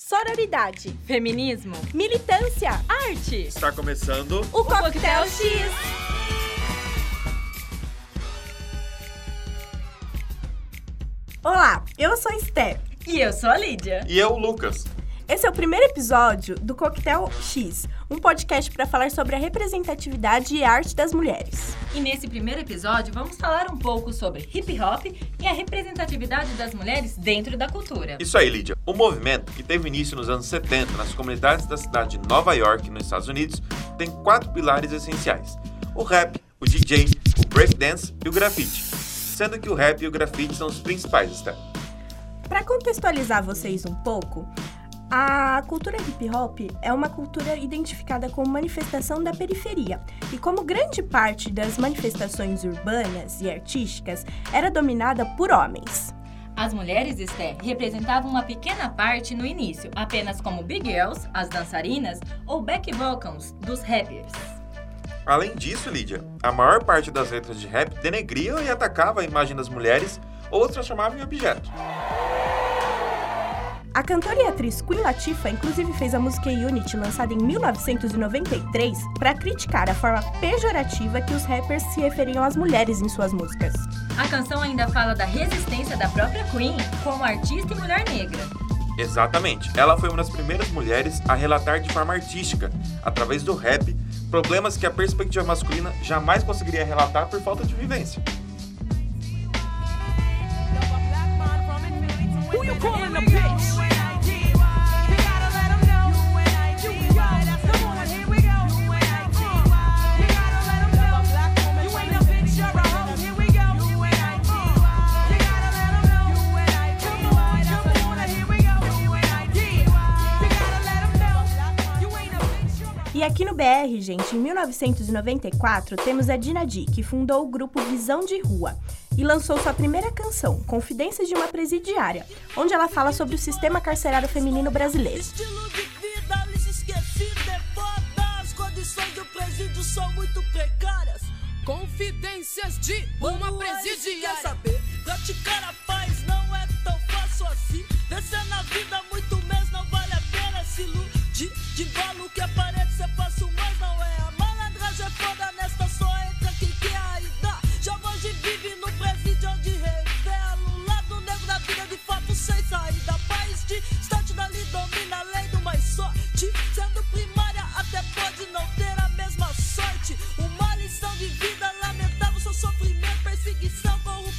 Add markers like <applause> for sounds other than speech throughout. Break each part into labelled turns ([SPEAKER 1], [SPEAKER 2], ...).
[SPEAKER 1] sororidade,
[SPEAKER 2] feminismo,
[SPEAKER 1] militância,
[SPEAKER 3] arte. Está começando
[SPEAKER 1] o, o Coquetel X. Olá, eu sou a Esther.
[SPEAKER 2] E eu sou a Lídia.
[SPEAKER 3] E eu, o Lucas.
[SPEAKER 1] Esse é o primeiro episódio do Coquetel X, um podcast para falar sobre a representatividade e arte das mulheres.
[SPEAKER 2] E nesse primeiro episódio vamos falar um pouco sobre hip hop e a representatividade das mulheres dentro da cultura.
[SPEAKER 3] Isso aí, Lídia. O movimento, que teve início nos anos 70 nas comunidades da cidade de Nova York, nos Estados Unidos, tem quatro pilares essenciais: o rap, o DJ, o breakdance e o grafite. Sendo que o rap e o grafite são os principais, está?
[SPEAKER 1] Para contextualizar vocês um pouco, a cultura hip hop é uma cultura identificada como manifestação da periferia, e como grande parte das manifestações urbanas e artísticas era dominada por homens.
[SPEAKER 2] As mulheres, Esther, representavam uma pequena parte no início, apenas como big girls, as dançarinas, ou back vocals, dos rappers.
[SPEAKER 3] Além disso, Lídia, a maior parte das letras de rap denegriam e atacava a imagem das mulheres ou as transformavam em objetos.
[SPEAKER 1] A cantora e atriz Queen Latifah inclusive fez a música Unity, lançada em 1993, para criticar a forma pejorativa que os rappers se referiam às mulheres em suas músicas.
[SPEAKER 2] A canção ainda fala da resistência da própria Queen como artista e mulher negra.
[SPEAKER 3] Exatamente. Ela foi uma das primeiras mulheres a relatar de forma artística, através do rap, problemas que a perspectiva masculina jamais conseguiria relatar por falta de vivência. Who you calling a bitch?
[SPEAKER 1] BR, gente, em 1994, temos a Dina D, que fundou o grupo Visão de Rua e lançou sua primeira canção, Confidências de uma Presidiária, onde ela fala sobre o sistema carcerário feminino brasileiro. Confidências de uma presidiária. saber? Praticar a paz não é tão fácil assim. Vencer na vida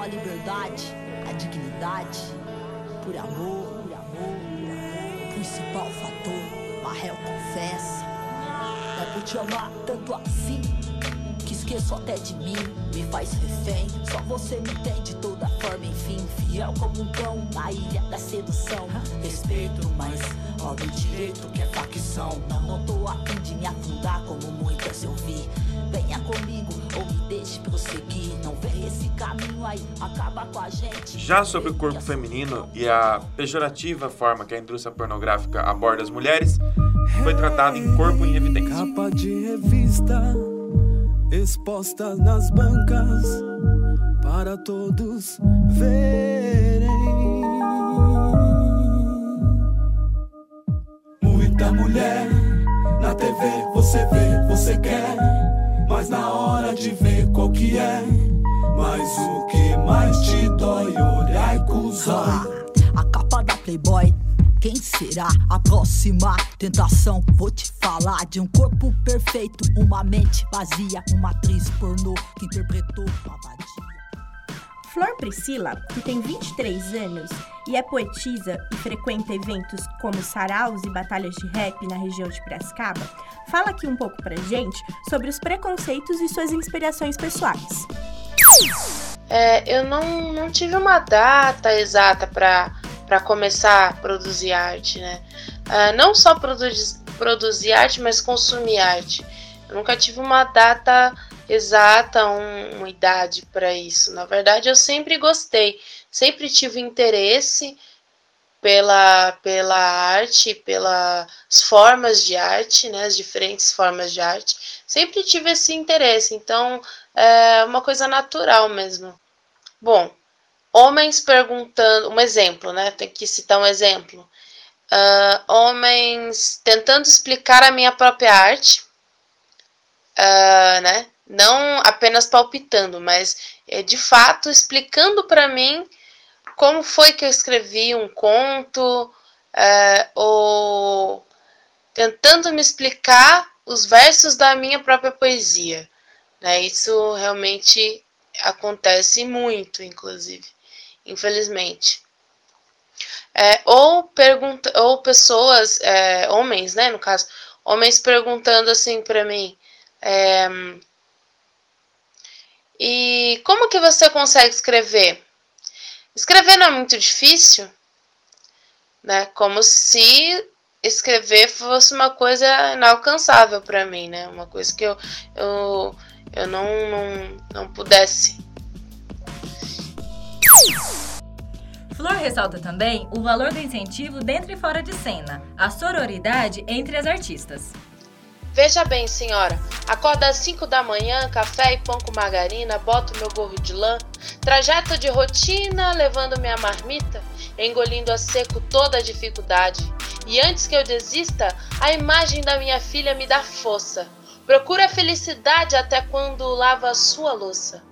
[SPEAKER 1] A
[SPEAKER 2] liberdade, a dignidade, por amor, por amor, por amor. Principal fator, Marrel confessa, é por te amar tanto assim que esqueço até de mim, me faz refém. Só você me tem de toda forma, enfim, fiel como um cão na ilha da sedução. Respeito, mas óbvio direito que é facção. Não, não tô afim de me afundar como muitas eu vi. Venha comigo ou me deixe prosseguir. Não vê esse caminho aí, acaba com a gente.
[SPEAKER 3] Já sobre o corpo feminino e a pejorativa forma que a indústria pornográfica aborda as mulheres, foi tratado em Corpo em Evidência. Capa de revista exposta nas bancas para todos verem. Muita mulher na TV você vê, você quer, mas na hora de ver qual que é, mas o que mais te dói olhar e cuzar.
[SPEAKER 4] A capa da Playboy quem será a próxima tentação? Vou te falar de um corpo perfeito, uma mente vazia, uma atriz pornô que interpretou uma vadia.
[SPEAKER 1] Flor Priscila, que tem 23 anos e é poetisa e frequenta eventos como saraus e batalhas de rap na região de Piracicaba, fala aqui um pouco pra gente sobre os preconceitos e suas inspirações pessoais.
[SPEAKER 5] É, eu não, não tive uma data exata para para começar a produzir arte, né? Uh, não só produzir, arte, mas consumir arte. Eu nunca tive uma data exata, um, uma idade para isso. Na verdade, eu sempre gostei, sempre tive interesse pela, pela arte, pelas formas de arte, né, as diferentes formas de arte. Sempre tive esse interesse, então é uma coisa natural mesmo. Bom, homens perguntando, um exemplo, né? Tem que citar um exemplo. Uh, homens tentando explicar a minha própria arte, uh, né? Não apenas palpitando, mas é, de fato explicando para mim como foi que eu escrevi um conto, é, ou tentando me explicar os versos da minha própria poesia. Né? Isso realmente acontece muito, inclusive, infelizmente. É, ou, pergunta, ou pessoas, é, homens, né, no caso, homens perguntando assim para mim, é, e como que você consegue escrever? Escrever não é muito difícil, né? Como se escrever fosse uma coisa inalcançável para mim, né? Uma coisa que eu, eu, eu não, não, não pudesse.
[SPEAKER 2] Flor ressalta também o valor do incentivo dentro e fora de cena, a sororidade entre as artistas.
[SPEAKER 5] Veja bem, senhora, acorda às 5 da manhã, café e pão com margarina, boto meu gorro de lã, trajeto de rotina, levando minha marmita, engolindo a seco toda a dificuldade. E antes que eu desista, a imagem da minha filha me dá força. Procura a felicidade até quando lava a sua louça.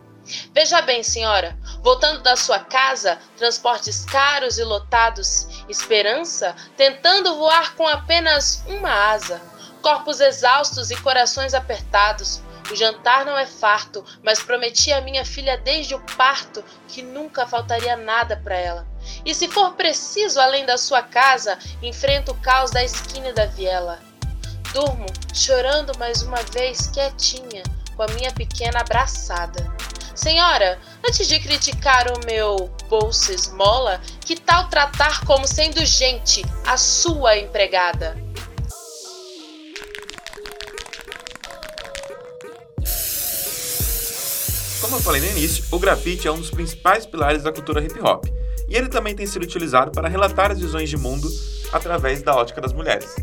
[SPEAKER 5] Veja bem, senhora, voltando da sua casa, transportes caros e lotados, esperança, tentando voar com apenas uma asa corpos exaustos e corações apertados. O jantar não é farto, mas prometi à minha filha desde o parto que nunca faltaria nada para ela. E se for preciso, além da sua casa, enfrento o caos da esquina da viela. Durmo, chorando mais uma vez, quietinha, com a minha pequena abraçada. Senhora, antes de criticar o meu bolso esmola, que tal tratar como sendo gente a sua empregada?
[SPEAKER 3] Como eu falei no início, o grafite é um dos principais pilares da cultura hip hop, e ele também tem sido utilizado para relatar as visões de mundo através da ótica das mulheres.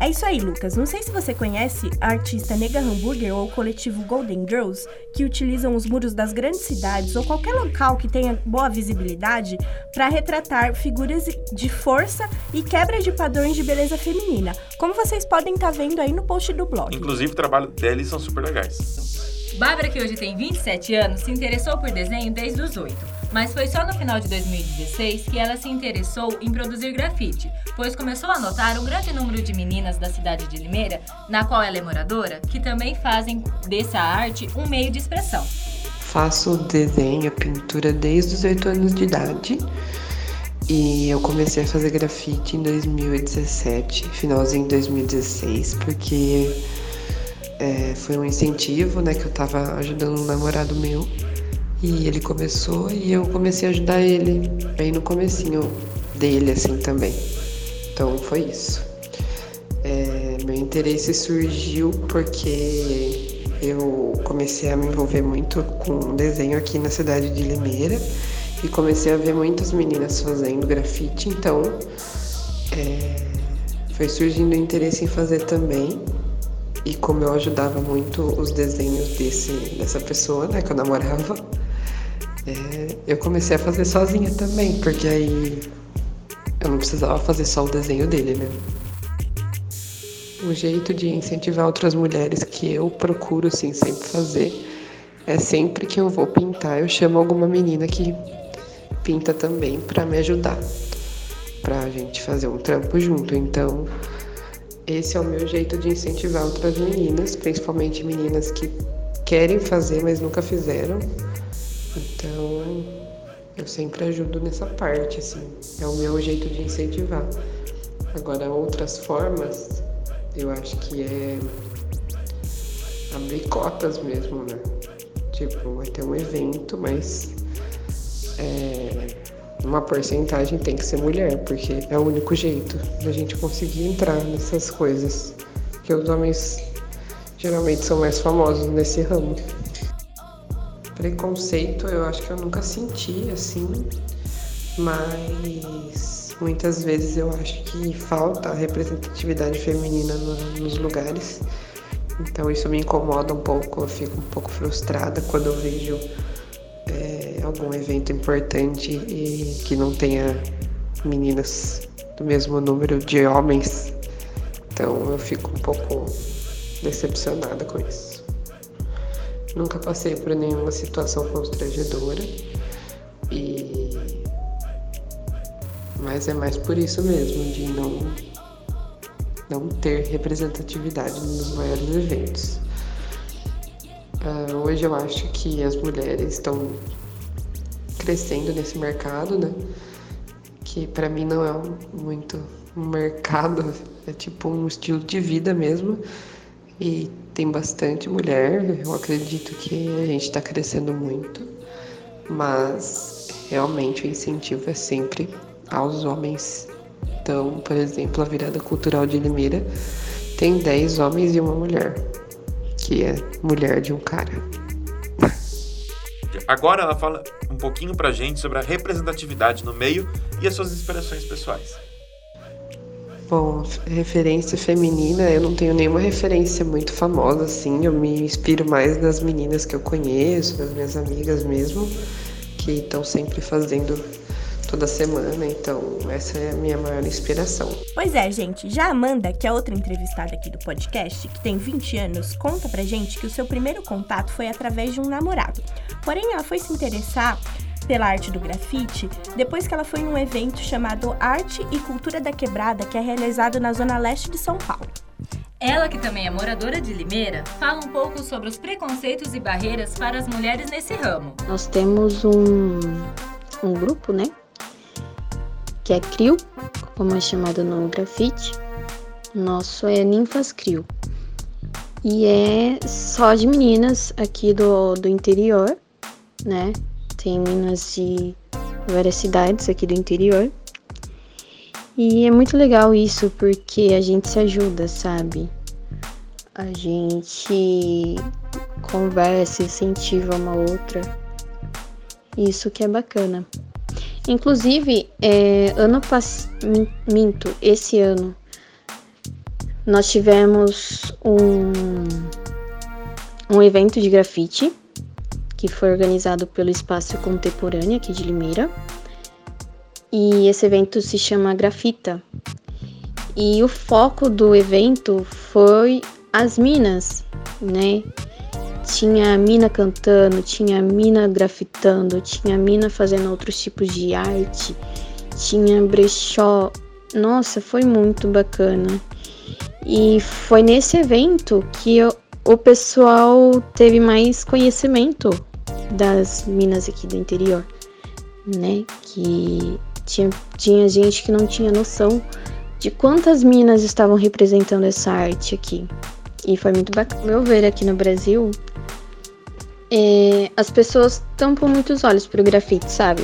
[SPEAKER 1] É isso aí, Lucas. Não sei se você conhece a artista Nega Hambúrguer ou o coletivo Golden Girls, que utilizam os muros das grandes cidades ou qualquer local que tenha boa visibilidade para retratar figuras de força e quebra de padrões de beleza feminina, como vocês podem estar tá vendo aí no post do blog.
[SPEAKER 3] Inclusive, o trabalho deles são super legais.
[SPEAKER 2] Bárbara, que hoje tem 27 anos, se interessou por desenho desde os 8, mas foi só no final de 2016 que ela se interessou em produzir grafite, pois começou a notar um grande número de meninas da cidade de Limeira, na qual ela é moradora, que também fazem dessa arte um meio de expressão.
[SPEAKER 6] Faço desenho, pintura desde os 8 anos de idade. E eu comecei a fazer grafite em 2017, finalzinho de 2016, porque é, foi um incentivo, né, que eu tava ajudando um namorado meu. E ele começou e eu comecei a ajudar ele bem no comecinho dele, assim, também. Então foi isso. É, meu interesse surgiu porque eu comecei a me envolver muito com desenho aqui na cidade de Limeira e comecei a ver muitas meninas fazendo grafite, então é, foi surgindo o interesse em fazer também. E como eu ajudava muito os desenhos desse, dessa pessoa, né, que eu namorava, é, eu comecei a fazer sozinha também, porque aí eu não precisava fazer só o desenho dele, né? Um jeito de incentivar outras mulheres que eu procuro, assim, sempre fazer é sempre que eu vou pintar, eu chamo alguma menina que pinta também para me ajudar, pra gente fazer um trampo junto. Então, esse é o meu jeito de incentivar outras meninas, principalmente meninas que querem fazer, mas nunca fizeram. Então, eu sempre ajudo nessa parte, assim. É o meu jeito de incentivar. Agora, outras formas, eu acho que é abrir cotas mesmo, né? Tipo, vai ter um evento, mas é, uma porcentagem tem que ser mulher, porque é o único jeito da gente conseguir entrar nessas coisas. Que os homens geralmente são mais famosos nesse ramo. Preconceito eu acho que eu nunca senti assim, mas muitas vezes eu acho que falta representatividade feminina no, nos lugares. Então isso me incomoda um pouco, eu fico um pouco frustrada quando eu vejo é, algum evento importante e que não tenha meninas do mesmo número de homens. Então eu fico um pouco decepcionada com isso. Nunca passei por nenhuma situação constrangedora e mas é mais por isso mesmo de não não ter representatividade nos maiores eventos. Uh, hoje eu acho que as mulheres estão crescendo nesse mercado, né? Que para mim não é muito um mercado, <laughs> é tipo um estilo de vida mesmo. E tem bastante mulher, eu acredito que a gente está crescendo muito, mas realmente o incentivo é sempre aos homens. Então, por exemplo, a virada cultural de Limeira tem 10 homens e uma mulher, que é mulher de um cara.
[SPEAKER 3] Agora ela fala um pouquinho pra gente sobre a representatividade no meio e as suas inspirações pessoais.
[SPEAKER 6] Bom, referência feminina, eu não tenho nenhuma referência muito famosa assim. Eu me inspiro mais nas meninas que eu conheço, das minhas amigas mesmo, que estão sempre fazendo toda semana, então essa é a minha maior inspiração.
[SPEAKER 1] Pois é, gente, já a Amanda, que é outra entrevistada aqui do podcast, que tem 20 anos, conta pra gente que o seu primeiro contato foi através de um namorado. Porém, ela foi se interessar pela arte do grafite depois que ela foi num evento chamado Arte e Cultura da Quebrada, que é realizado na zona leste de São Paulo.
[SPEAKER 2] Ela, que também é moradora de Limeira, fala um pouco sobre os preconceitos e barreiras para as mulheres nesse ramo.
[SPEAKER 7] Nós temos um, um grupo, né? Que é CRIO, como é chamado no grafite. Nosso é Ninfas CRIO. E é só de meninas aqui do, do interior, né? Tem meninas de várias cidades aqui do interior. E é muito legal isso porque a gente se ajuda, sabe? A gente conversa, incentiva uma outra. Isso que é bacana. Inclusive, é, ano passado, minto, esse ano, nós tivemos um, um evento de grafite que foi organizado pelo Espaço Contemporâneo aqui de Limeira. E esse evento se chama Grafita. E o foco do evento foi as minas, né? Tinha mina cantando, tinha mina grafitando, tinha mina fazendo outros tipos de arte, tinha brechó. Nossa, foi muito bacana. E foi nesse evento que eu, o pessoal teve mais conhecimento das minas aqui do interior, né? Que tinha, tinha gente que não tinha noção de quantas minas estavam representando essa arte aqui. E foi muito bacana. Meu ver aqui no Brasil, é, as pessoas tampam muitos olhos pro grafite, sabe?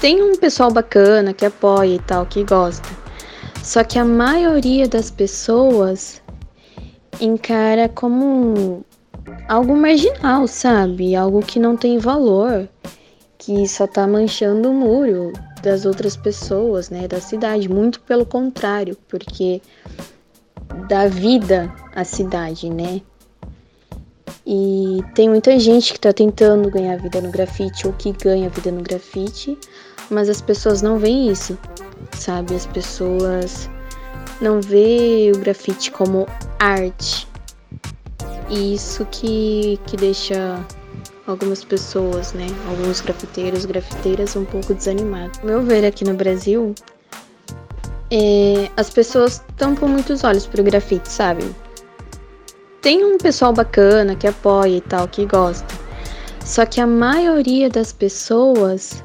[SPEAKER 7] Tem um pessoal bacana que apoia e tal, que gosta. Só que a maioria das pessoas encara como algo marginal, sabe? Algo que não tem valor, que só tá manchando o muro das outras pessoas, né, da cidade. Muito pelo contrário, porque dá vida à cidade, né? E tem muita gente que tá tentando ganhar vida no grafite ou que ganha vida no grafite, mas as pessoas não veem isso, sabe? As pessoas não vê o grafite como arte, e isso que, que deixa algumas pessoas, né, alguns grafiteiros, grafiteiras um pouco desanimados. Meu ver aqui no Brasil, é, as pessoas tampam muitos olhos pro grafite, sabe? Tem um pessoal bacana que apoia e tal, que gosta. Só que a maioria das pessoas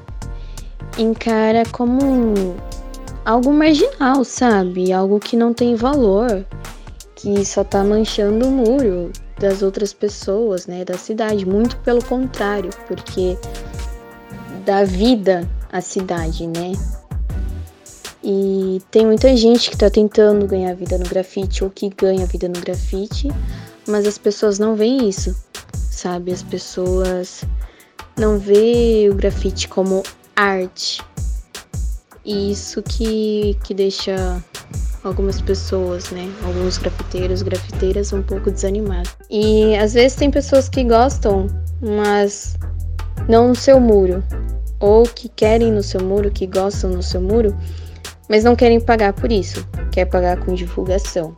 [SPEAKER 7] encara como algo marginal, sabe? Algo que não tem valor, que só tá manchando o muro das outras pessoas, né, da cidade, muito pelo contrário, porque dá vida a cidade, né? E tem muita gente que tá tentando ganhar vida no grafite ou que ganha vida no grafite, mas as pessoas não veem isso, sabe? As pessoas não veem o grafite como arte. E isso que, que deixa algumas pessoas, né? Alguns grafiteiros, grafiteiras um pouco desanimados. E às vezes tem pessoas que gostam, mas não no seu muro, ou que querem no seu muro, que gostam no seu muro, mas não querem pagar por isso, quer pagar com divulgação.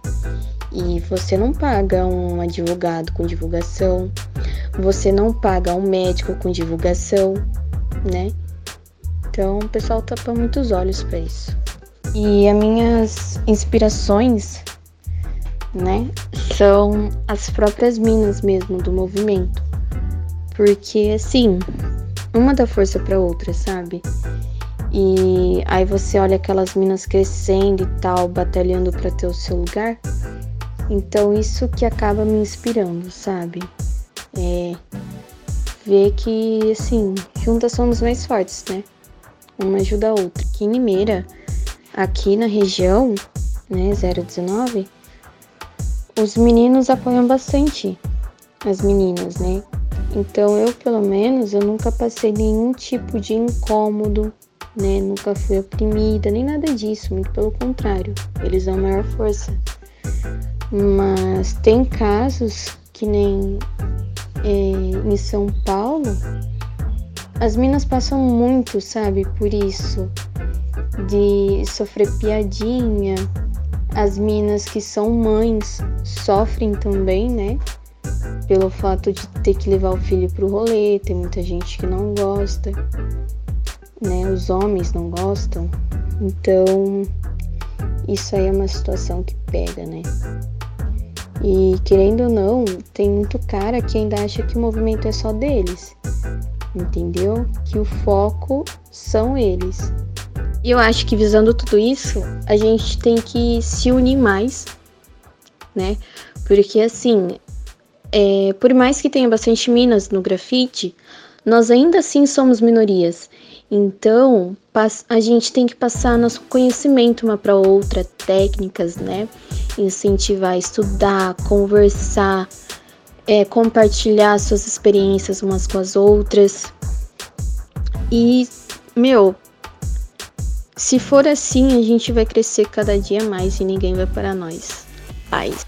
[SPEAKER 7] E você não paga um advogado com divulgação, você não paga um médico com divulgação, né? Então o pessoal tapa muitos olhos para isso. E as minhas inspirações, né, são as próprias minas mesmo do movimento. Porque assim, uma dá força para outra, sabe? E aí você olha aquelas minas crescendo e tal, batalhando para ter o seu lugar. Então isso que acaba me inspirando, sabe? É ver que assim, juntas somos mais fortes, né? Uma ajuda a outra. Aqui em Limeira, aqui na região, né, 019, os meninos apoiam bastante as meninas, né? Então eu, pelo menos, eu nunca passei nenhum tipo de incômodo, né? Nunca fui oprimida, nem nada disso, muito pelo contrário. Eles dão maior força. Mas tem casos que nem é, em São Paulo, as minas passam muito, sabe, por isso, de sofrer piadinha. As minas que são mães sofrem também, né? pelo fato de ter que levar o filho pro rolê, tem muita gente que não gosta, né? Os homens não gostam. Então, isso aí é uma situação que pega, né? E querendo ou não, tem muito cara que ainda acha que o movimento é só deles. Entendeu? Que o foco são eles. E eu acho que visando tudo isso, a gente tem que se unir mais, né? Porque assim, é, por mais que tenha bastante minas no grafite, nós ainda assim somos minorias. Então, a gente tem que passar nosso conhecimento uma para outra, técnicas, né? Incentivar estudar, conversar, é, compartilhar suas experiências umas com as outras. E, meu, se for assim, a gente vai crescer cada dia mais e ninguém vai para nós. Paz.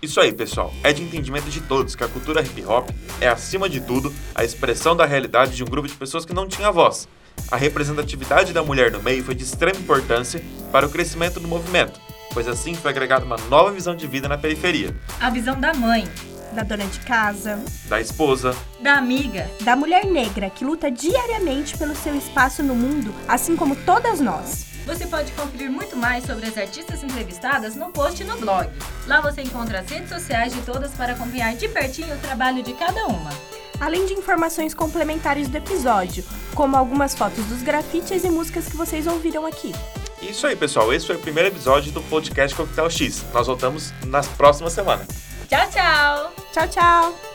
[SPEAKER 3] Isso aí, pessoal. É de entendimento de todos que a cultura hip hop é, acima de tudo, a expressão da realidade de um grupo de pessoas que não tinha voz. A representatividade da mulher no meio foi de extrema importância para o crescimento do movimento, pois assim foi agregada uma nova visão de vida na periferia.
[SPEAKER 2] A visão da mãe,
[SPEAKER 1] da dona de casa,
[SPEAKER 3] da esposa,
[SPEAKER 2] da amiga,
[SPEAKER 1] da mulher negra que luta diariamente pelo seu espaço no mundo, assim como todas nós.
[SPEAKER 2] Você pode conferir muito mais sobre as artistas entrevistadas no post no blog. Lá você encontra as redes sociais de todas para acompanhar de pertinho o trabalho de cada uma.
[SPEAKER 1] Além de informações complementares do episódio, como algumas fotos dos grafites e músicas que vocês ouviram aqui.
[SPEAKER 3] Isso aí, pessoal. Esse foi o primeiro episódio do podcast Coquetel X. Nós voltamos nas próximas semanas.
[SPEAKER 2] Tchau, tchau!
[SPEAKER 1] Tchau, tchau!